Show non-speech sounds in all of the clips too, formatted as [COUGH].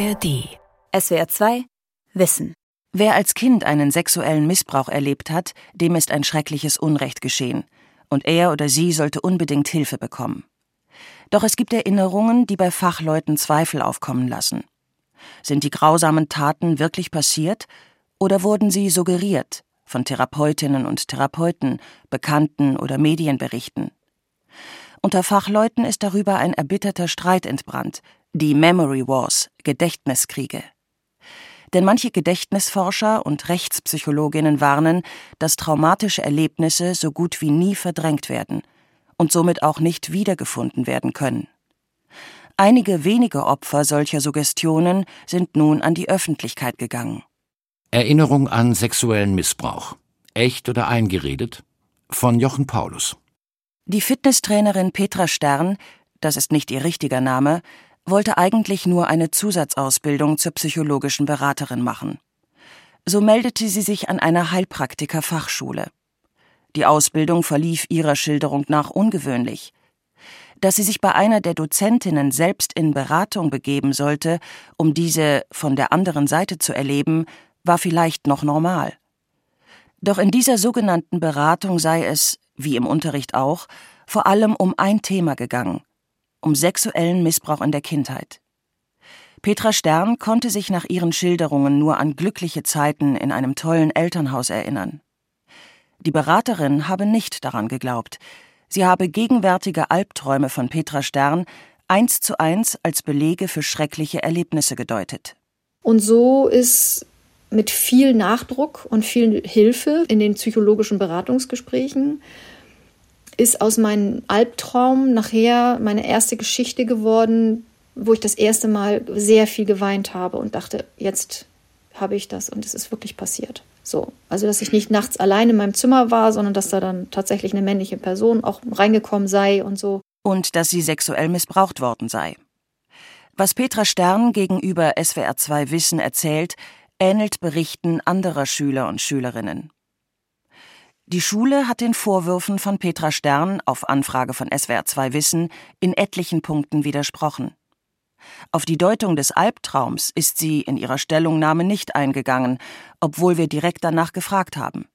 ARD. SWR 2 Wissen. Wer als Kind einen sexuellen Missbrauch erlebt hat, dem ist ein schreckliches Unrecht geschehen. Und er oder sie sollte unbedingt Hilfe bekommen. Doch es gibt Erinnerungen, die bei Fachleuten Zweifel aufkommen lassen. Sind die grausamen Taten wirklich passiert oder wurden sie suggeriert von Therapeutinnen und Therapeuten, Bekannten oder Medienberichten? Unter Fachleuten ist darüber ein erbitterter Streit entbrannt, die Memory Wars, Gedächtniskriege. Denn manche Gedächtnisforscher und Rechtspsychologinnen warnen, dass traumatische Erlebnisse so gut wie nie verdrängt werden und somit auch nicht wiedergefunden werden können. Einige wenige Opfer solcher Suggestionen sind nun an die Öffentlichkeit gegangen. Erinnerung an sexuellen Missbrauch. Echt oder eingeredet? Von Jochen Paulus. Die Fitnesstrainerin Petra Stern, das ist nicht ihr richtiger Name, wollte eigentlich nur eine Zusatzausbildung zur psychologischen Beraterin machen. So meldete sie sich an einer Heilpraktiker-Fachschule. Die Ausbildung verlief ihrer Schilderung nach ungewöhnlich. Dass sie sich bei einer der Dozentinnen selbst in Beratung begeben sollte, um diese von der anderen Seite zu erleben, war vielleicht noch normal. Doch in dieser sogenannten Beratung sei es, wie im Unterricht auch, vor allem um ein Thema gegangen um sexuellen Missbrauch in der Kindheit. Petra Stern konnte sich nach ihren Schilderungen nur an glückliche Zeiten in einem tollen Elternhaus erinnern. Die Beraterin habe nicht daran geglaubt. Sie habe gegenwärtige Albträume von Petra Stern eins zu eins als Belege für schreckliche Erlebnisse gedeutet. Und so ist mit viel Nachdruck und viel Hilfe in den psychologischen Beratungsgesprächen ist aus meinem Albtraum nachher meine erste Geschichte geworden, wo ich das erste Mal sehr viel geweint habe und dachte, jetzt habe ich das und es ist wirklich passiert. So, also dass ich nicht nachts allein in meinem Zimmer war, sondern dass da dann tatsächlich eine männliche Person auch reingekommen sei und so. Und dass sie sexuell missbraucht worden sei. Was Petra Stern gegenüber SWR 2 Wissen erzählt, ähnelt Berichten anderer Schüler und Schülerinnen. Die Schule hat den Vorwürfen von Petra Stern auf Anfrage von SWR 2 Wissen in etlichen Punkten widersprochen. Auf die Deutung des Albtraums ist sie in ihrer Stellungnahme nicht eingegangen, obwohl wir direkt danach gefragt haben.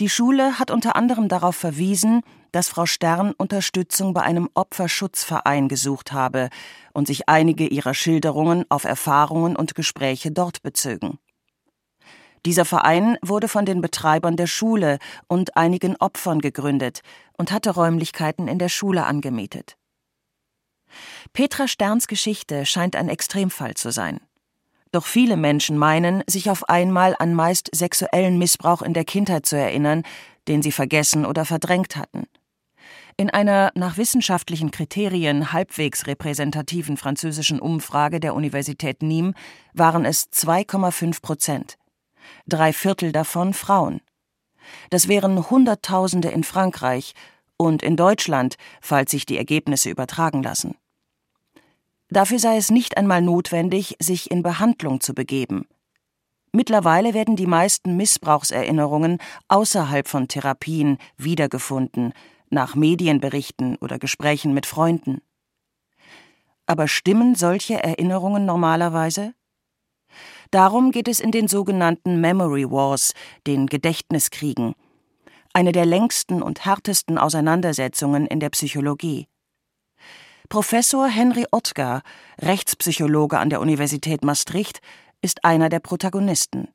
Die Schule hat unter anderem darauf verwiesen, dass Frau Stern Unterstützung bei einem Opferschutzverein gesucht habe und sich einige ihrer Schilderungen auf Erfahrungen und Gespräche dort bezögen. Dieser Verein wurde von den Betreibern der Schule und einigen Opfern gegründet und hatte Räumlichkeiten in der Schule angemietet. Petra Sterns Geschichte scheint ein Extremfall zu sein. Doch viele Menschen meinen, sich auf einmal an meist sexuellen Missbrauch in der Kindheit zu erinnern, den sie vergessen oder verdrängt hatten. In einer nach wissenschaftlichen Kriterien halbwegs repräsentativen französischen Umfrage der Universität Nîmes waren es 2,5 Prozent drei Viertel davon Frauen. Das wären Hunderttausende in Frankreich und in Deutschland, falls sich die Ergebnisse übertragen lassen. Dafür sei es nicht einmal notwendig, sich in Behandlung zu begeben. Mittlerweile werden die meisten Missbrauchserinnerungen außerhalb von Therapien wiedergefunden, nach Medienberichten oder Gesprächen mit Freunden. Aber stimmen solche Erinnerungen normalerweise? Darum geht es in den sogenannten Memory Wars, den Gedächtniskriegen, eine der längsten und härtesten Auseinandersetzungen in der Psychologie. Professor Henry Ottgar, Rechtspsychologe an der Universität Maastricht, ist einer der Protagonisten.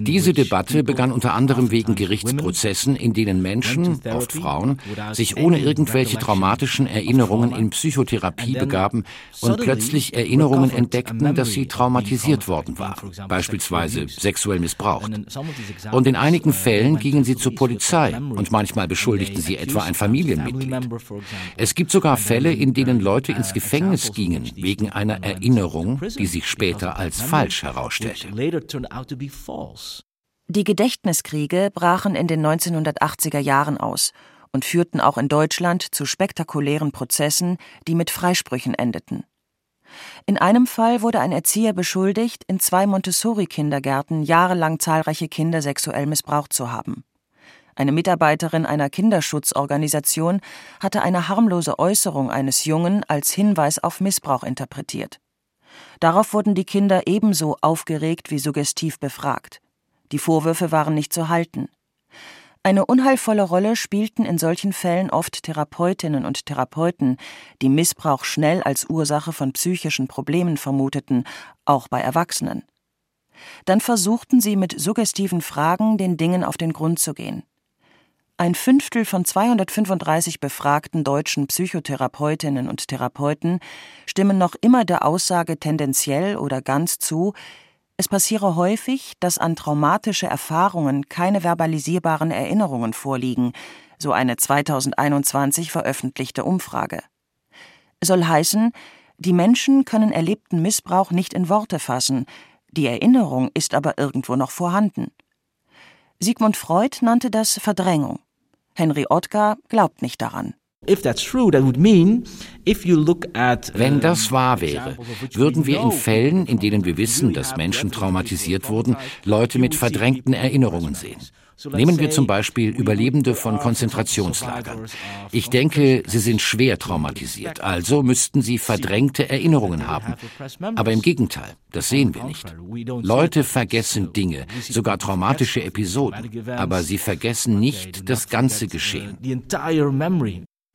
Diese Debatte begann unter anderem wegen Gerichtsprozessen, in denen Menschen, oft Frauen, sich ohne irgendwelche traumatischen Erinnerungen in Psychotherapie begaben und plötzlich Erinnerungen entdeckten, dass sie traumatisiert worden waren, beispielsweise sexuell missbraucht. Und in einigen Fällen gingen sie zur Polizei und manchmal beschuldigten sie etwa ein Familienmitglied. Es gibt sogar Fälle, in denen Leute ins Gefängnis gingen wegen einer Erinnerung, die sich später als falsch herausstellte. Die Gedächtniskriege brachen in den 1980er Jahren aus und führten auch in Deutschland zu spektakulären Prozessen, die mit Freisprüchen endeten. In einem Fall wurde ein Erzieher beschuldigt, in zwei Montessori-Kindergärten jahrelang zahlreiche Kinder sexuell missbraucht zu haben. Eine Mitarbeiterin einer Kinderschutzorganisation hatte eine harmlose Äußerung eines Jungen als Hinweis auf Missbrauch interpretiert. Darauf wurden die Kinder ebenso aufgeregt wie suggestiv befragt. Die Vorwürfe waren nicht zu halten. Eine unheilvolle Rolle spielten in solchen Fällen oft Therapeutinnen und Therapeuten, die Missbrauch schnell als Ursache von psychischen Problemen vermuteten, auch bei Erwachsenen. Dann versuchten sie mit suggestiven Fragen den Dingen auf den Grund zu gehen. Ein Fünftel von 235 befragten deutschen Psychotherapeutinnen und Therapeuten stimmen noch immer der Aussage tendenziell oder ganz zu, es passiere häufig, dass an traumatische Erfahrungen keine verbalisierbaren Erinnerungen vorliegen, so eine 2021 veröffentlichte Umfrage. Soll heißen, die Menschen können erlebten Missbrauch nicht in Worte fassen, die Erinnerung ist aber irgendwo noch vorhanden. Sigmund Freud nannte das Verdrängung. Henry Ottgar glaubt nicht daran. Wenn das wahr wäre, würden wir in Fällen, in denen wir wissen, dass Menschen traumatisiert wurden, Leute mit verdrängten Erinnerungen sehen. Nehmen wir zum Beispiel Überlebende von Konzentrationslagern. Ich denke, sie sind schwer traumatisiert, also müssten sie verdrängte Erinnerungen haben. Aber im Gegenteil, das sehen wir nicht. Leute vergessen Dinge, sogar traumatische Episoden, aber sie vergessen nicht das ganze Geschehen.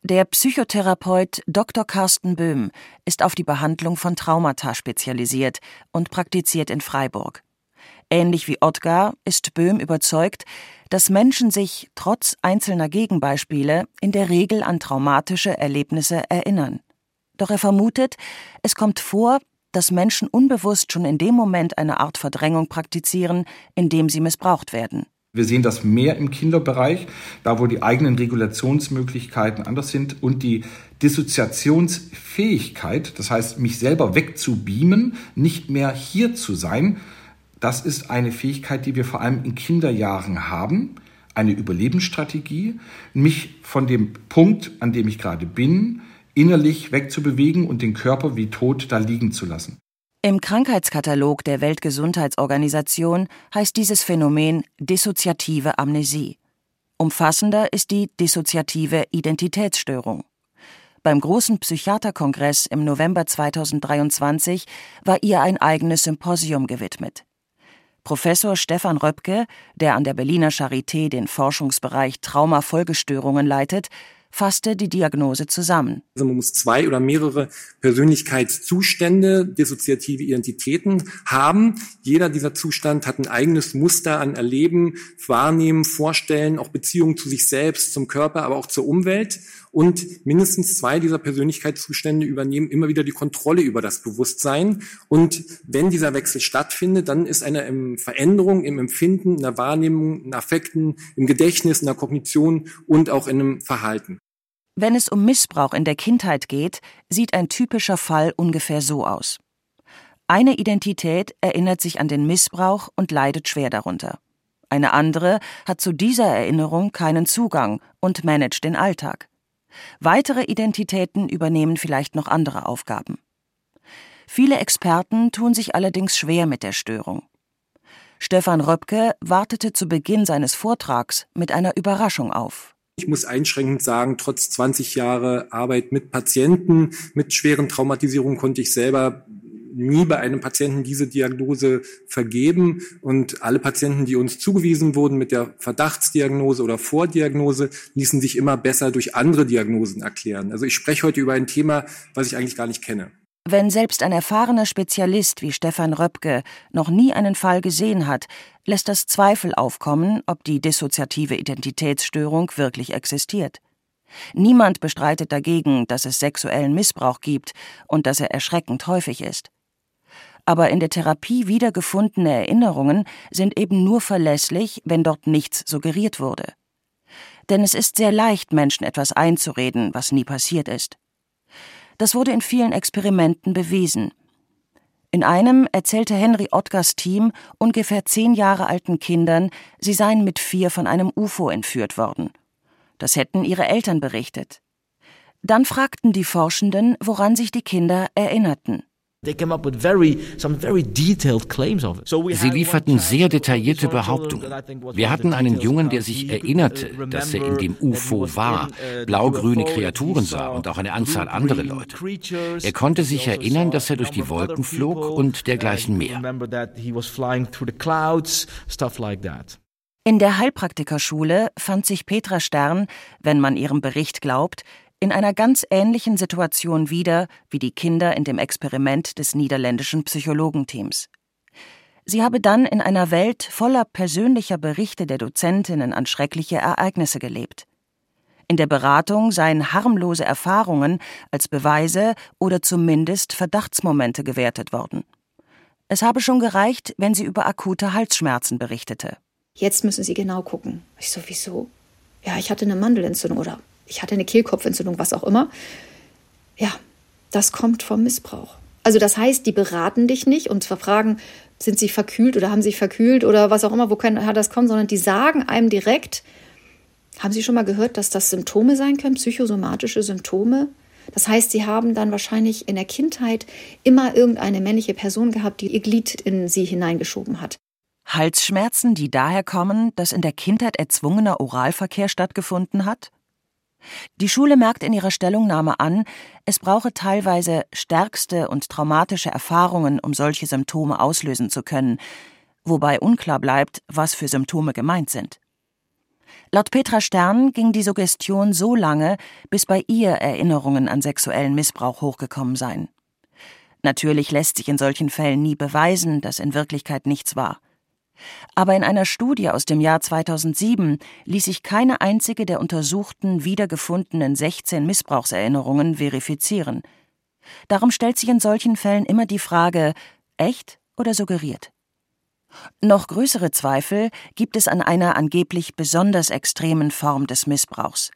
Der Psychotherapeut Dr. Carsten Böhm ist auf die Behandlung von Traumata spezialisiert und praktiziert in Freiburg. Ähnlich wie Ottgar ist Böhm überzeugt, dass Menschen sich trotz einzelner Gegenbeispiele in der Regel an traumatische Erlebnisse erinnern. Doch er vermutet, es kommt vor, dass Menschen unbewusst schon in dem Moment eine Art Verdrängung praktizieren, in dem sie missbraucht werden. Wir sehen das mehr im Kinderbereich, da wo die eigenen Regulationsmöglichkeiten anders sind und die Dissoziationsfähigkeit, das heißt mich selber wegzubeamen, nicht mehr hier zu sein, das ist eine Fähigkeit, die wir vor allem in Kinderjahren haben, eine Überlebensstrategie, mich von dem Punkt, an dem ich gerade bin, innerlich wegzubewegen und den Körper wie tot da liegen zu lassen. Im Krankheitskatalog der Weltgesundheitsorganisation heißt dieses Phänomen dissoziative Amnesie. Umfassender ist die dissoziative Identitätsstörung. Beim großen Psychiaterkongress im November 2023 war ihr ein eigenes Symposium gewidmet. Professor Stefan Röpke, der an der Berliner Charité den Forschungsbereich Traumafolgestörungen leitet, fasste die Diagnose zusammen. Also man muss zwei oder mehrere Persönlichkeitszustände, dissoziative Identitäten haben. Jeder dieser Zustand hat ein eigenes Muster an Erleben, Wahrnehmen, Vorstellen, auch Beziehungen zu sich selbst, zum Körper, aber auch zur Umwelt. Und mindestens zwei dieser Persönlichkeitszustände übernehmen immer wieder die Kontrolle über das Bewusstsein. Und wenn dieser Wechsel stattfindet, dann ist eine Veränderung im Empfinden, in der Wahrnehmung, in Affekten, im Gedächtnis, in der Kognition und auch in einem Verhalten. Wenn es um Missbrauch in der Kindheit geht, sieht ein typischer Fall ungefähr so aus. Eine Identität erinnert sich an den Missbrauch und leidet schwer darunter. Eine andere hat zu dieser Erinnerung keinen Zugang und managt den Alltag. Weitere Identitäten übernehmen vielleicht noch andere Aufgaben. Viele Experten tun sich allerdings schwer mit der Störung. Stefan Röpke wartete zu Beginn seines Vortrags mit einer Überraschung auf. Ich muss einschränkend sagen, trotz 20 Jahre Arbeit mit Patienten mit schweren Traumatisierungen konnte ich selber nie bei einem Patienten diese Diagnose vergeben und alle Patienten, die uns zugewiesen wurden mit der Verdachtsdiagnose oder Vordiagnose, ließen sich immer besser durch andere Diagnosen erklären. Also ich spreche heute über ein Thema, was ich eigentlich gar nicht kenne. Wenn selbst ein erfahrener Spezialist wie Stefan Röpke noch nie einen Fall gesehen hat, lässt das Zweifel aufkommen, ob die dissoziative Identitätsstörung wirklich existiert. Niemand bestreitet dagegen, dass es sexuellen Missbrauch gibt und dass er erschreckend häufig ist. Aber in der Therapie wiedergefundene Erinnerungen sind eben nur verlässlich, wenn dort nichts suggeriert wurde. Denn es ist sehr leicht, Menschen etwas einzureden, was nie passiert ist. Das wurde in vielen Experimenten bewiesen. In einem erzählte Henry Ottgars Team ungefähr zehn Jahre alten Kindern, sie seien mit vier von einem UFO entführt worden. Das hätten ihre Eltern berichtet. Dann fragten die Forschenden, woran sich die Kinder erinnerten. Sie lieferten sehr detaillierte Behauptungen. Wir hatten einen Jungen, der sich erinnerte, dass er in dem UFO war, uh, blau-grüne Kreaturen sah und auch eine Anzahl andere Leute. Er konnte sich also erinnern, dass er durch die Wolken flog und dergleichen mehr. In der Heilpraktikerschule fand sich Petra Stern, wenn man ihrem Bericht glaubt, in einer ganz ähnlichen Situation wieder wie die Kinder in dem Experiment des niederländischen Psychologenteams. Sie habe dann in einer Welt voller persönlicher Berichte der Dozentinnen an schreckliche Ereignisse gelebt. In der Beratung seien harmlose Erfahrungen als Beweise oder zumindest Verdachtsmomente gewertet worden. Es habe schon gereicht, wenn sie über akute Halsschmerzen berichtete. Jetzt müssen Sie genau gucken. Ich so, wieso? Ja, ich hatte eine Mandelentzündung oder ich hatte eine Kehlkopfentzündung, was auch immer. Ja, das kommt vom Missbrauch. Also das heißt, die beraten dich nicht und zwar fragen, sind sie verkühlt oder haben sie verkühlt oder was auch immer, woher das kommt, sondern die sagen einem direkt, haben Sie schon mal gehört, dass das Symptome sein können, psychosomatische Symptome? Das heißt, Sie haben dann wahrscheinlich in der Kindheit immer irgendeine männliche Person gehabt, die ihr Glied in Sie hineingeschoben hat. Halsschmerzen, die daher kommen, dass in der Kindheit erzwungener Oralverkehr stattgefunden hat? Die Schule merkt in ihrer Stellungnahme an, es brauche teilweise stärkste und traumatische Erfahrungen, um solche Symptome auslösen zu können, wobei unklar bleibt, was für Symptome gemeint sind. Laut Petra Stern ging die Suggestion so lange, bis bei ihr Erinnerungen an sexuellen Missbrauch hochgekommen seien. Natürlich lässt sich in solchen Fällen nie beweisen, dass in Wirklichkeit nichts war. Aber in einer Studie aus dem Jahr 2007 ließ sich keine einzige der untersuchten wiedergefundenen 16 Missbrauchserinnerungen verifizieren. Darum stellt sich in solchen Fällen immer die Frage, echt oder suggeriert? Noch größere Zweifel gibt es an einer angeblich besonders extremen Form des Missbrauchs.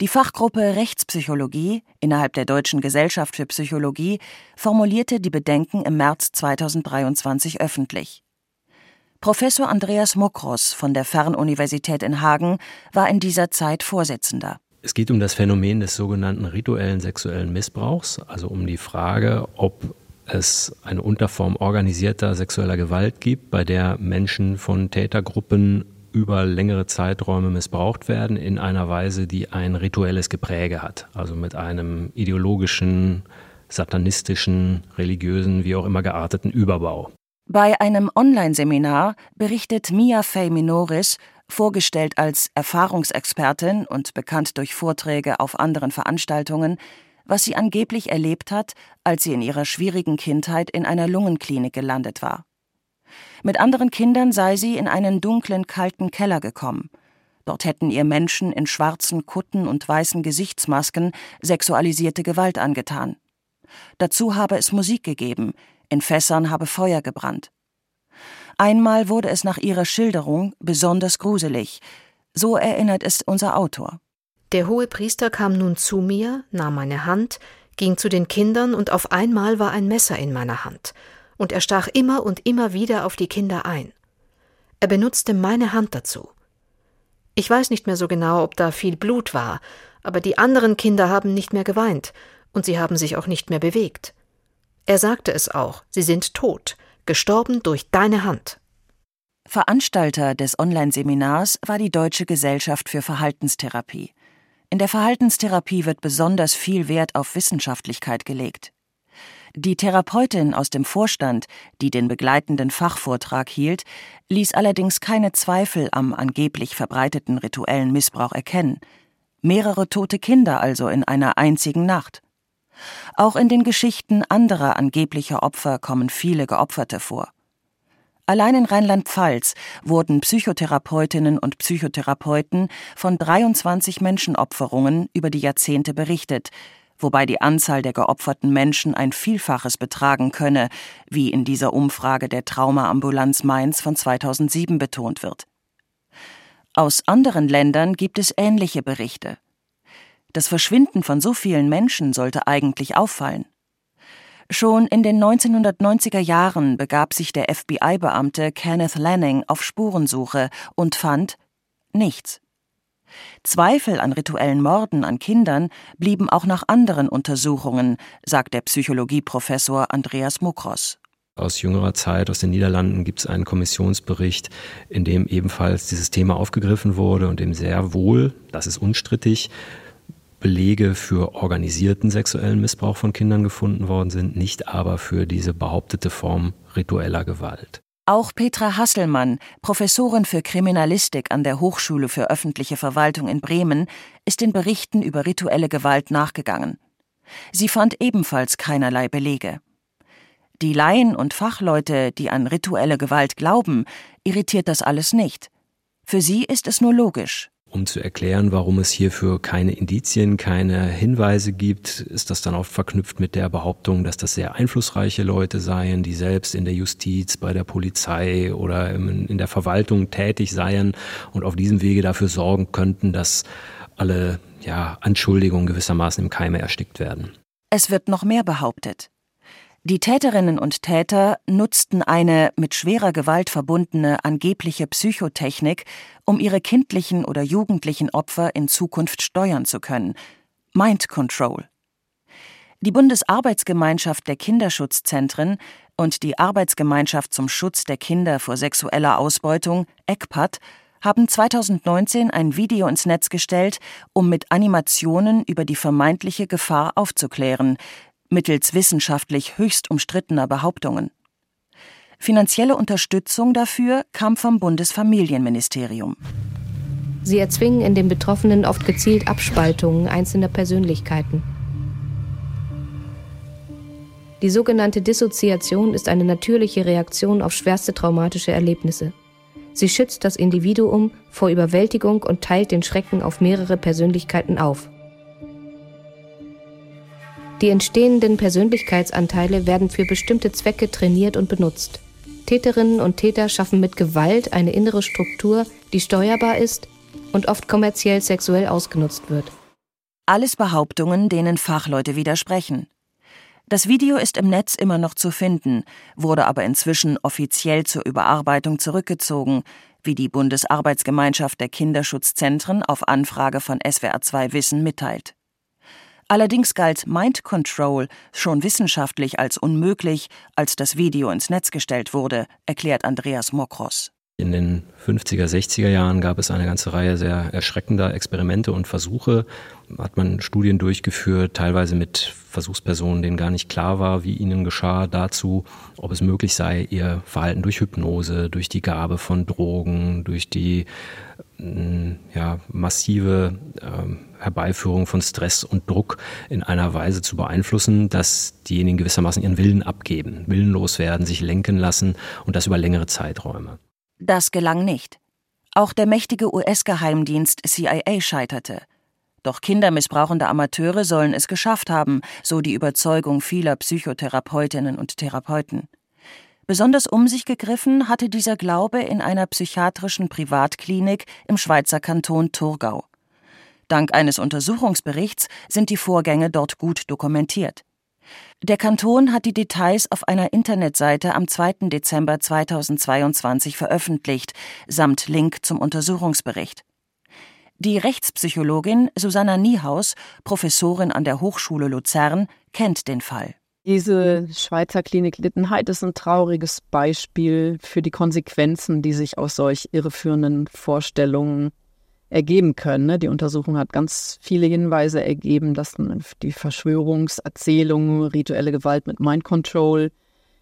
Die Fachgruppe Rechtspsychologie innerhalb der Deutschen Gesellschaft für Psychologie formulierte die Bedenken im März 2023 öffentlich. Professor Andreas Mokros von der Fernuniversität in Hagen war in dieser Zeit Vorsitzender. Es geht um das Phänomen des sogenannten rituellen sexuellen Missbrauchs, also um die Frage, ob es eine Unterform organisierter sexueller Gewalt gibt, bei der Menschen von Tätergruppen über längere Zeiträume missbraucht werden in einer Weise, die ein rituelles Gepräge hat, also mit einem ideologischen, satanistischen, religiösen, wie auch immer gearteten Überbau. Bei einem Online-Seminar berichtet Mia Fey Minoris, vorgestellt als Erfahrungsexpertin und bekannt durch Vorträge auf anderen Veranstaltungen, was sie angeblich erlebt hat, als sie in ihrer schwierigen Kindheit in einer Lungenklinik gelandet war. Mit anderen Kindern sei sie in einen dunklen, kalten Keller gekommen. Dort hätten ihr Menschen in schwarzen Kutten und weißen Gesichtsmasken sexualisierte Gewalt angetan. Dazu habe es Musik gegeben, in Fässern habe Feuer gebrannt. Einmal wurde es nach ihrer Schilderung besonders gruselig. So erinnert es unser Autor. Der hohe Priester kam nun zu mir, nahm meine Hand, ging zu den Kindern und auf einmal war ein Messer in meiner Hand. Und er stach immer und immer wieder auf die Kinder ein. Er benutzte meine Hand dazu. Ich weiß nicht mehr so genau, ob da viel Blut war, aber die anderen Kinder haben nicht mehr geweint und sie haben sich auch nicht mehr bewegt. Er sagte es auch, sie sind tot, gestorben durch deine Hand. Veranstalter des Online-Seminars war die Deutsche Gesellschaft für Verhaltenstherapie. In der Verhaltenstherapie wird besonders viel Wert auf Wissenschaftlichkeit gelegt. Die Therapeutin aus dem Vorstand, die den begleitenden Fachvortrag hielt, ließ allerdings keine Zweifel am angeblich verbreiteten rituellen Missbrauch erkennen. Mehrere tote Kinder also in einer einzigen Nacht. Auch in den Geschichten anderer angeblicher Opfer kommen viele Geopferte vor. Allein in Rheinland-Pfalz wurden Psychotherapeutinnen und Psychotherapeuten von 23 Menschenopferungen über die Jahrzehnte berichtet, wobei die Anzahl der geopferten Menschen ein Vielfaches betragen könne, wie in dieser Umfrage der Traumaambulanz Mainz von 2007 betont wird. Aus anderen Ländern gibt es ähnliche Berichte. Das Verschwinden von so vielen Menschen sollte eigentlich auffallen. Schon in den 1990er Jahren begab sich der FBI-Beamte Kenneth Lanning auf Spurensuche und fand nichts. Zweifel an rituellen Morden an Kindern blieben auch nach anderen Untersuchungen, sagt der Psychologieprofessor Andreas Mokros. Aus jüngerer Zeit, aus den Niederlanden, gibt es einen Kommissionsbericht, in dem ebenfalls dieses Thema aufgegriffen wurde und dem sehr wohl, das ist unstrittig, Belege für organisierten sexuellen Missbrauch von Kindern gefunden worden sind, nicht aber für diese behauptete Form ritueller Gewalt. Auch Petra Hasselmann, Professorin für Kriminalistik an der Hochschule für öffentliche Verwaltung in Bremen, ist den Berichten über rituelle Gewalt nachgegangen. Sie fand ebenfalls keinerlei Belege. Die Laien und Fachleute, die an rituelle Gewalt glauben, irritiert das alles nicht. Für sie ist es nur logisch. Um zu erklären, warum es hierfür keine Indizien, keine Hinweise gibt, ist das dann oft verknüpft mit der Behauptung, dass das sehr einflussreiche Leute seien, die selbst in der Justiz, bei der Polizei oder in der Verwaltung tätig seien und auf diesem Wege dafür sorgen könnten, dass alle ja, Anschuldigungen gewissermaßen im Keime erstickt werden. Es wird noch mehr behauptet. Die Täterinnen und Täter nutzten eine mit schwerer Gewalt verbundene angebliche Psychotechnik, um ihre kindlichen oder jugendlichen Opfer in Zukunft steuern zu können. Mind Control. Die Bundesarbeitsgemeinschaft der Kinderschutzzentren und die Arbeitsgemeinschaft zum Schutz der Kinder vor sexueller Ausbeutung, ECPAT, haben 2019 ein Video ins Netz gestellt, um mit Animationen über die vermeintliche Gefahr aufzuklären, mittels wissenschaftlich höchst umstrittener Behauptungen. Finanzielle Unterstützung dafür kam vom Bundesfamilienministerium. Sie erzwingen in den Betroffenen oft gezielt Abspaltungen einzelner Persönlichkeiten. Die sogenannte Dissoziation ist eine natürliche Reaktion auf schwerste traumatische Erlebnisse. Sie schützt das Individuum vor Überwältigung und teilt den Schrecken auf mehrere Persönlichkeiten auf. Die entstehenden Persönlichkeitsanteile werden für bestimmte Zwecke trainiert und benutzt. Täterinnen und Täter schaffen mit Gewalt eine innere Struktur, die steuerbar ist und oft kommerziell sexuell ausgenutzt wird. Alles Behauptungen, denen Fachleute widersprechen. Das Video ist im Netz immer noch zu finden, wurde aber inzwischen offiziell zur Überarbeitung zurückgezogen, wie die Bundesarbeitsgemeinschaft der Kinderschutzzentren auf Anfrage von SWR2 Wissen mitteilt. Allerdings galt Mind Control schon wissenschaftlich als unmöglich, als das Video ins Netz gestellt wurde, erklärt Andreas Mokros. In den 50er, 60er Jahren gab es eine ganze Reihe sehr erschreckender Experimente und Versuche. Hat man Studien durchgeführt, teilweise mit Versuchspersonen, denen gar nicht klar war, wie ihnen geschah, dazu, ob es möglich sei, ihr Verhalten durch Hypnose, durch die Gabe von Drogen, durch die mm, ja, massive äh, Herbeiführung von Stress und Druck in einer Weise zu beeinflussen, dass diejenigen gewissermaßen ihren Willen abgeben, willenlos werden, sich lenken lassen und das über längere Zeiträume. Das gelang nicht. Auch der mächtige US-Geheimdienst CIA scheiterte. Doch kindermissbrauchende Amateure sollen es geschafft haben, so die Überzeugung vieler Psychotherapeutinnen und Therapeuten. Besonders um sich gegriffen hatte dieser Glaube in einer psychiatrischen Privatklinik im Schweizer Kanton Thurgau. Dank eines Untersuchungsberichts sind die Vorgänge dort gut dokumentiert. Der Kanton hat die Details auf einer Internetseite am 2. Dezember 2022 veröffentlicht, samt Link zum Untersuchungsbericht. Die Rechtspsychologin Susanna Niehaus, Professorin an der Hochschule Luzern, kennt den Fall. Diese Schweizer Klinik Littenheit ist ein trauriges Beispiel für die Konsequenzen, die sich aus solch irreführenden Vorstellungen ergeben können. Ne? Die Untersuchung hat ganz viele Hinweise ergeben, dass die Verschwörungserzählung, rituelle Gewalt mit Mind Control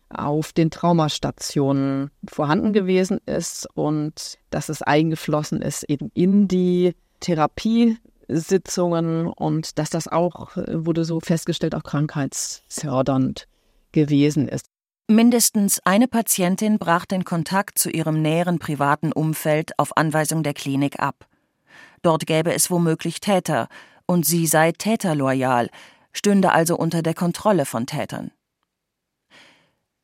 auf den Traumastationen vorhanden gewesen ist und dass es eingeflossen ist eben in die Therapiesitzungen und dass das auch, wurde so festgestellt, auch krankheitsfördernd gewesen ist. Mindestens eine Patientin brach den Kontakt zu ihrem näheren privaten Umfeld auf Anweisung der Klinik ab. Dort gäbe es womöglich Täter, und sie sei täterloyal, stünde also unter der Kontrolle von Tätern.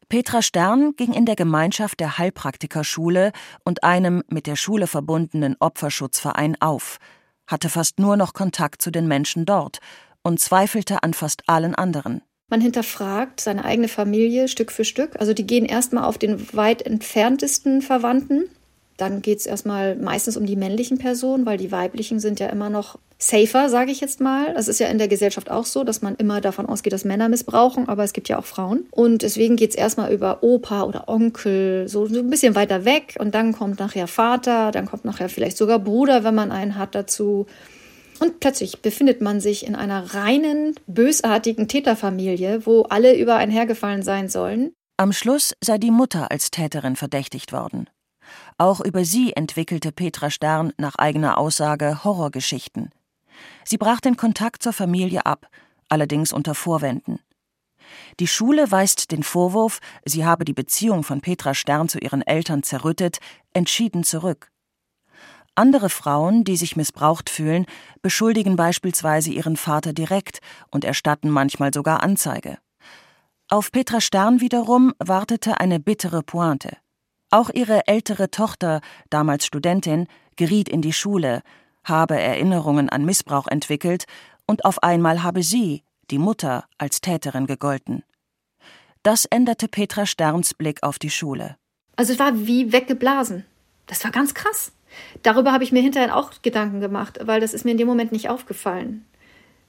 Petra Stern ging in der Gemeinschaft der Heilpraktikerschule und einem mit der Schule verbundenen Opferschutzverein auf, hatte fast nur noch Kontakt zu den Menschen dort und zweifelte an fast allen anderen. Man hinterfragt seine eigene Familie Stück für Stück. Also die gehen erstmal auf den weit entferntesten Verwandten Dann geht es erstmal meistens um die männlichen Personen, weil die weiblichen sind ja immer noch safer, sage ich jetzt mal. Das ist ja in der Gesellschaft auch so, dass man immer davon ausgeht, dass Männer missbrauchen, aber es gibt ja auch Frauen. Und deswegen geht es erstmal über Opa oder Onkel, so, so ein bisschen weiter weg. Und dann kommt nachher Vater, dann kommt nachher vielleicht sogar Bruder, wenn man einen hat dazu. Und plötzlich befindet man sich in einer reinen, bösartigen Täterfamilie, wo alle über einen hergefallen sein sollen. Am Schluss sei die Mutter als Täterin verdächtigt worden. Auch über sie entwickelte Petra Stern nach eigener Aussage Horrorgeschichten. Sie brach den Kontakt zur Familie ab, allerdings unter Vorwänden. Die Schule weist den Vorwurf, sie habe die Beziehung von Petra Stern zu ihren Eltern zerrüttet, entschieden zurück. Andere Frauen, die sich missbraucht fühlen, beschuldigen beispielsweise ihren Vater direkt und erstatten manchmal sogar Anzeige. Auf Petra Stern wiederum wartete eine bittere Pointe. Auch ihre ältere Tochter, damals Studentin, geriet in die Schule, habe Erinnerungen an Missbrauch entwickelt und auf einmal habe sie, die Mutter, als Täterin gegolten. Das änderte Petra Sterns Blick auf die Schule. Also es war wie weggeblasen. Das war ganz krass. Darüber habe ich mir hinterher auch Gedanken gemacht, weil das ist mir in dem Moment nicht aufgefallen.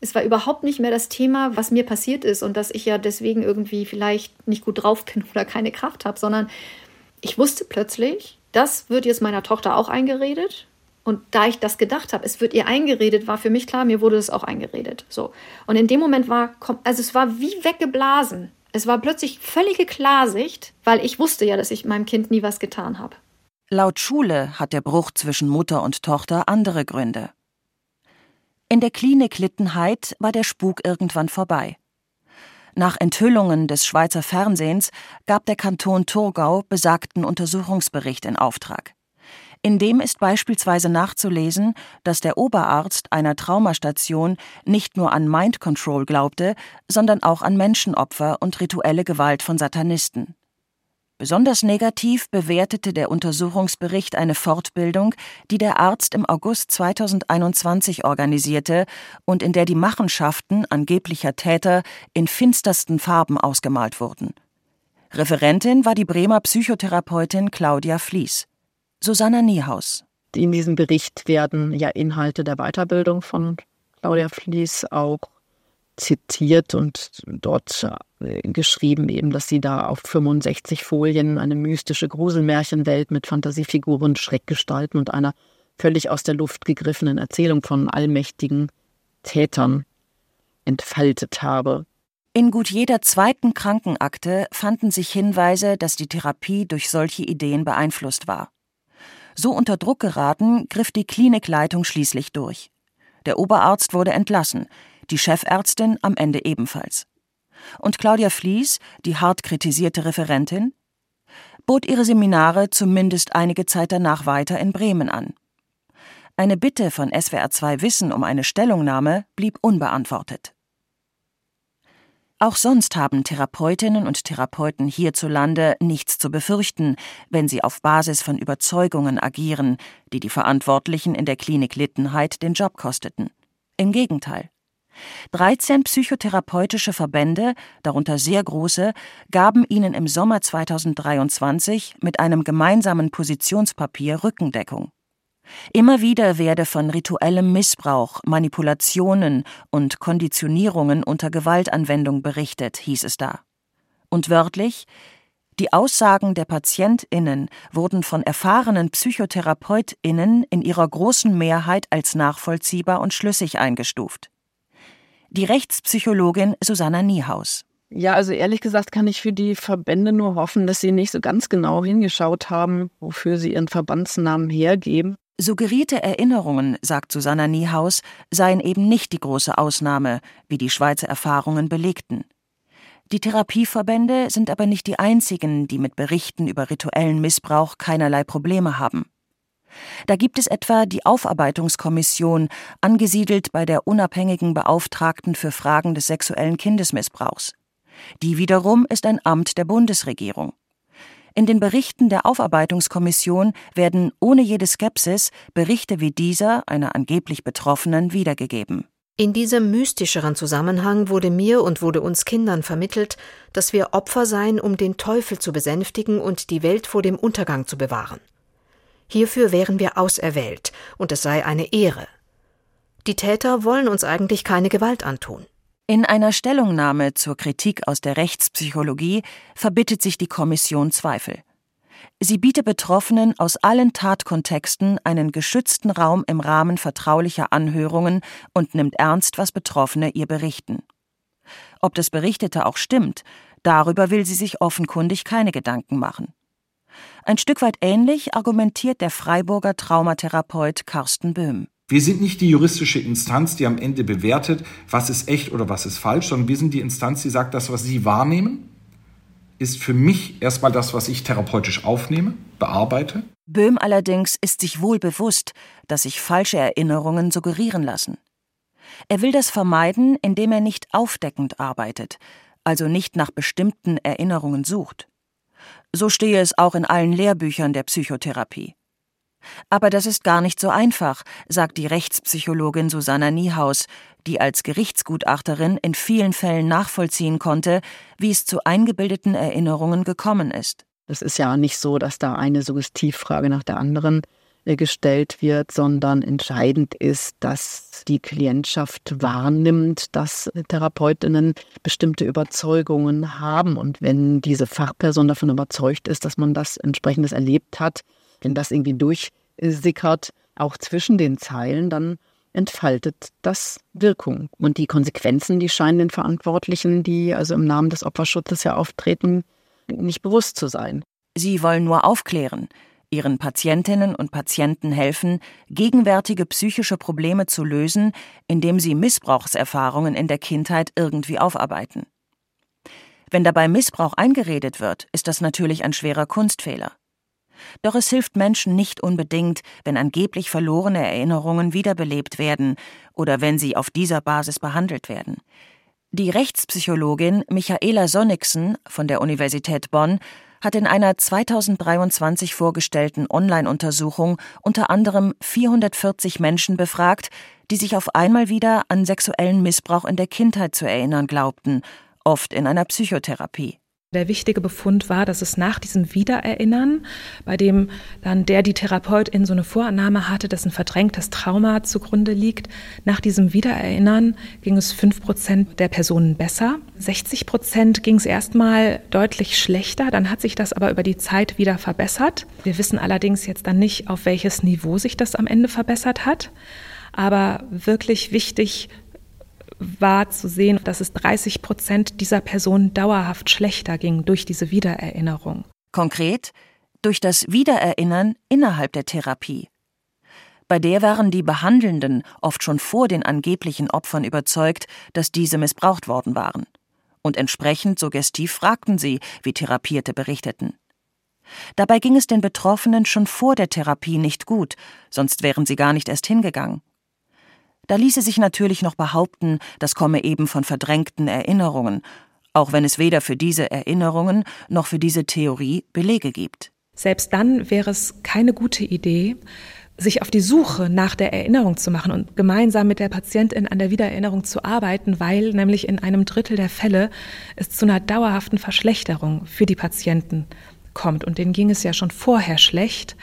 Es war überhaupt nicht mehr das Thema, was mir passiert ist und dass ich ja deswegen irgendwie vielleicht nicht gut drauf bin [LAUGHS] oder keine Kraft habe, sondern ich wusste plötzlich, das wird jetzt meiner Tochter auch eingeredet. Und da ich das gedacht habe, es wird ihr eingeredet, war für mich klar, mir wurde es auch eingeredet. So. Und in dem Moment war, also es war wie weggeblasen. Es war plötzlich völlige Klarsicht, weil ich wusste ja, dass ich meinem Kind nie was getan habe. Laut Schule hat der Bruch zwischen Mutter und Tochter andere Gründe. In der Klinik Littenheid war der Spuk irgendwann vorbei. Nach Enthüllungen des Schweizer Fernsehens gab der Kanton Thurgau besagten Untersuchungsbericht in Auftrag. In dem ist beispielsweise nachzulesen, dass der Oberarzt einer Traumastation nicht nur an Mind Control glaubte, sondern auch an Menschenopfer und rituelle Gewalt von Satanisten. Besonders negativ bewertete der Untersuchungsbericht eine Fortbildung, die der Arzt im August 2021 organisierte und in der die Machenschaften angeblicher Täter in finstersten Farben ausgemalt wurden. Referentin war die Bremer Psychotherapeutin Claudia Fließ. Susanna Niehaus. In diesem Bericht werden ja Inhalte der Weiterbildung von Claudia Fließ auch zitiert und dort äh, geschrieben, eben, dass sie da auf 65 Folien eine mystische Gruselmärchenwelt mit Fantasiefiguren, Schreckgestalten und einer völlig aus der Luft gegriffenen Erzählung von allmächtigen Tätern entfaltet habe. In gut jeder zweiten Krankenakte fanden sich Hinweise, dass die Therapie durch solche Ideen beeinflusst war. So unter Druck geraten, griff die Klinikleitung schließlich durch. Der Oberarzt wurde entlassen, die Chefärztin am Ende ebenfalls. Und Claudia Fließ, die hart kritisierte Referentin, bot ihre Seminare zumindest einige Zeit danach weiter in Bremen an. Eine Bitte von SWR2 Wissen um eine Stellungnahme blieb unbeantwortet. Auch sonst haben Therapeutinnen und Therapeuten hierzulande nichts zu befürchten, wenn sie auf Basis von Überzeugungen agieren, die die Verantwortlichen in der Klinik Littenheit den Job kosteten. Im Gegenteil. 13 psychotherapeutische Verbände, darunter sehr große, gaben ihnen im Sommer 2023 mit einem gemeinsamen Positionspapier Rückendeckung. Immer wieder werde von rituellem Missbrauch, Manipulationen und Konditionierungen unter Gewaltanwendung berichtet, hieß es da. Und wörtlich die Aussagen der Patientinnen wurden von erfahrenen Psychotherapeutinnen in ihrer großen Mehrheit als nachvollziehbar und schlüssig eingestuft die Rechtspsychologin Susanna Niehaus. Ja, also ehrlich gesagt kann ich für die Verbände nur hoffen, dass sie nicht so ganz genau hingeschaut haben, wofür sie ihren Verbandsnamen hergeben. Suggerierte Erinnerungen, sagt Susanna Niehaus, seien eben nicht die große Ausnahme, wie die Schweizer Erfahrungen belegten. Die Therapieverbände sind aber nicht die einzigen, die mit Berichten über rituellen Missbrauch keinerlei Probleme haben. Da gibt es etwa die Aufarbeitungskommission, angesiedelt bei der unabhängigen Beauftragten für Fragen des sexuellen Kindesmissbrauchs. Die wiederum ist ein Amt der Bundesregierung. In den Berichten der Aufarbeitungskommission werden ohne jede Skepsis Berichte wie dieser einer angeblich Betroffenen wiedergegeben. In diesem mystischeren Zusammenhang wurde mir und wurde uns Kindern vermittelt, dass wir Opfer seien, um den Teufel zu besänftigen und die Welt vor dem Untergang zu bewahren. Hierfür wären wir auserwählt, und es sei eine Ehre. Die Täter wollen uns eigentlich keine Gewalt antun. In einer Stellungnahme zur Kritik aus der Rechtspsychologie verbittet sich die Kommission Zweifel. Sie biete Betroffenen aus allen Tatkontexten einen geschützten Raum im Rahmen vertraulicher Anhörungen und nimmt ernst, was Betroffene ihr berichten. Ob das Berichtete auch stimmt, darüber will sie sich offenkundig keine Gedanken machen. Ein Stück weit ähnlich argumentiert der Freiburger Traumatherapeut Carsten Böhm. Wir sind nicht die juristische Instanz, die am Ende bewertet, was ist echt oder was ist falsch, sondern wir sind die Instanz, die sagt, das, was Sie wahrnehmen, ist für mich erstmal das, was ich therapeutisch aufnehme, bearbeite. Böhm allerdings ist sich wohl bewusst, dass sich falsche Erinnerungen suggerieren lassen. Er will das vermeiden, indem er nicht aufdeckend arbeitet, also nicht nach bestimmten Erinnerungen sucht. So stehe es auch in allen Lehrbüchern der Psychotherapie. Aber das ist gar nicht so einfach, sagt die Rechtspsychologin Susanna Niehaus, die als Gerichtsgutachterin in vielen Fällen nachvollziehen konnte, wie es zu eingebildeten Erinnerungen gekommen ist. Es ist ja nicht so, dass da eine Suggestivfrage nach der anderen gestellt wird, sondern entscheidend ist, dass die Klientschaft wahrnimmt, dass Therapeutinnen bestimmte Überzeugungen haben. Und wenn diese Fachperson davon überzeugt ist, dass man das entsprechendes erlebt hat, wenn das irgendwie durchsickert, auch zwischen den Zeilen, dann entfaltet das Wirkung. Und die Konsequenzen, die scheinen den Verantwortlichen, die also im Namen des Opferschutzes ja auftreten, nicht bewusst zu sein. Sie wollen nur aufklären, ihren Patientinnen und Patienten helfen, gegenwärtige psychische Probleme zu lösen, indem sie Missbrauchserfahrungen in der Kindheit irgendwie aufarbeiten. Wenn dabei Missbrauch eingeredet wird, ist das natürlich ein schwerer Kunstfehler. Doch es hilft Menschen nicht unbedingt, wenn angeblich verlorene Erinnerungen wiederbelebt werden oder wenn sie auf dieser Basis behandelt werden. Die Rechtspsychologin Michaela Sonnigsen von der Universität Bonn hat in einer 2023 vorgestellten Online-Untersuchung unter anderem 440 Menschen befragt, die sich auf einmal wieder an sexuellen Missbrauch in der Kindheit zu erinnern glaubten, oft in einer Psychotherapie. Der wichtige Befund war, dass es nach diesem Wiedererinnern, bei dem dann der die Therapeutin so eine Vorannahme hatte, dass ein verdrängtes Trauma zugrunde liegt, nach diesem Wiedererinnern ging es fünf Prozent der Personen besser. 60 Prozent ging es erstmal deutlich schlechter, dann hat sich das aber über die Zeit wieder verbessert. Wir wissen allerdings jetzt dann nicht, auf welches Niveau sich das am Ende verbessert hat. Aber wirklich wichtig war zu sehen, dass es 30 Prozent dieser Personen dauerhaft schlechter ging durch diese Wiedererinnerung. Konkret durch das Wiedererinnern innerhalb der Therapie. Bei der waren die Behandelnden oft schon vor den angeblichen Opfern überzeugt, dass diese missbraucht worden waren. Und entsprechend suggestiv fragten sie, wie Therapierte berichteten. Dabei ging es den Betroffenen schon vor der Therapie nicht gut, sonst wären sie gar nicht erst hingegangen. Da ließe sich natürlich noch behaupten, das komme eben von verdrängten Erinnerungen, auch wenn es weder für diese Erinnerungen noch für diese Theorie Belege gibt. Selbst dann wäre es keine gute Idee, sich auf die Suche nach der Erinnerung zu machen und gemeinsam mit der Patientin an der Wiedererinnerung zu arbeiten, weil nämlich in einem Drittel der Fälle es zu einer dauerhaften Verschlechterung für die Patienten kommt. Und denen ging es ja schon vorher schlecht.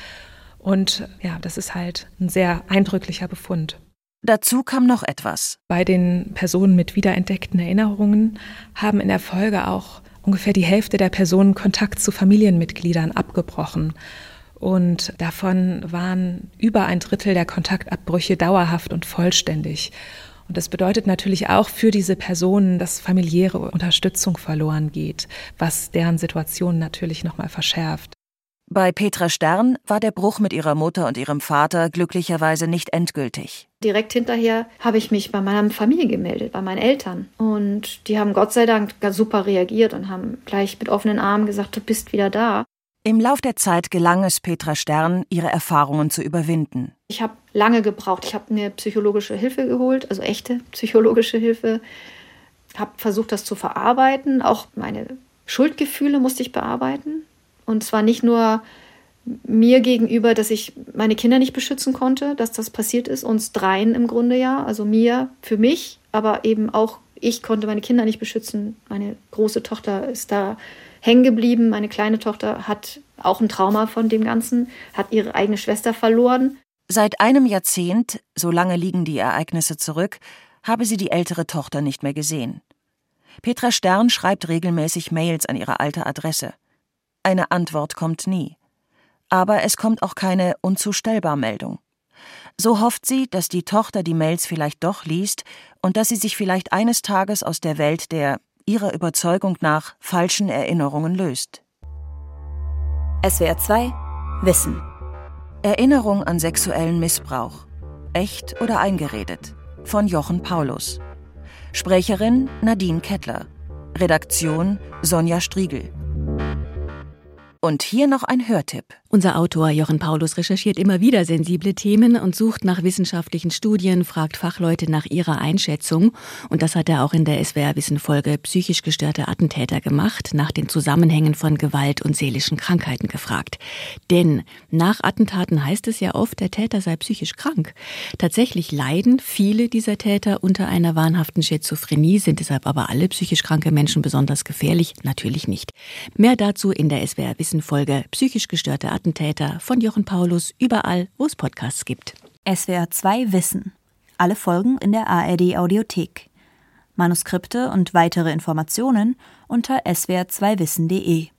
Und ja, das ist halt ein sehr eindrücklicher Befund. Dazu kam noch etwas. Bei den Personen mit wiederentdeckten Erinnerungen haben in der Folge auch ungefähr die Hälfte der Personen Kontakt zu Familienmitgliedern abgebrochen. Und davon waren über ein Drittel der Kontaktabbrüche dauerhaft und vollständig. Und das bedeutet natürlich auch für diese Personen, dass familiäre Unterstützung verloren geht, was deren Situation natürlich nochmal verschärft. Bei Petra Stern war der Bruch mit ihrer Mutter und ihrem Vater glücklicherweise nicht endgültig. Direkt hinterher habe ich mich bei meiner Familie gemeldet, bei meinen Eltern. Und die haben Gott sei Dank super reagiert und haben gleich mit offenen Armen gesagt, du bist wieder da. Im Lauf der Zeit gelang es Petra Stern, ihre Erfahrungen zu überwinden. Ich habe lange gebraucht. Ich habe mir psychologische Hilfe geholt, also echte psychologische Hilfe. Habe versucht, das zu verarbeiten. Auch meine Schuldgefühle musste ich bearbeiten. Und zwar nicht nur mir gegenüber, dass ich meine Kinder nicht beschützen konnte, dass das passiert ist, uns dreien im Grunde ja, also mir, für mich, aber eben auch ich konnte meine Kinder nicht beschützen. Meine große Tochter ist da hängen geblieben. Meine kleine Tochter hat auch ein Trauma von dem Ganzen, hat ihre eigene Schwester verloren. Seit einem Jahrzehnt, so lange liegen die Ereignisse zurück, habe sie die ältere Tochter nicht mehr gesehen. Petra Stern schreibt regelmäßig Mails an ihre alte Adresse. Eine Antwort kommt nie. Aber es kommt auch keine unzustellbar Meldung. So hofft sie, dass die Tochter die Mails vielleicht doch liest und dass sie sich vielleicht eines Tages aus der Welt der, ihrer Überzeugung nach, falschen Erinnerungen löst. SWR 2 Wissen Erinnerung an sexuellen Missbrauch. Echt oder eingeredet? Von Jochen Paulus. Sprecherin Nadine Kettler. Redaktion Sonja Striegel. Und hier noch ein Hörtipp. Unser Autor Jochen Paulus recherchiert immer wieder sensible Themen und sucht nach wissenschaftlichen Studien, fragt Fachleute nach ihrer Einschätzung. Und das hat er auch in der SWR-Wissen-Folge Psychisch gestörte Attentäter gemacht, nach den Zusammenhängen von Gewalt und seelischen Krankheiten gefragt. Denn nach Attentaten heißt es ja oft, der Täter sei psychisch krank. Tatsächlich leiden viele dieser Täter unter einer wahnhaften Schizophrenie, sind deshalb aber alle psychisch kranke Menschen besonders gefährlich? Natürlich nicht. Mehr dazu in der SWR-Wissen-Folge Psychisch gestörte Attentäter von Jochen Paulus überall, wo es Podcasts gibt. SWR 2 Wissen. Alle Folgen in der ARD Audiothek. Manuskripte und weitere Informationen unter swr2wissen.de.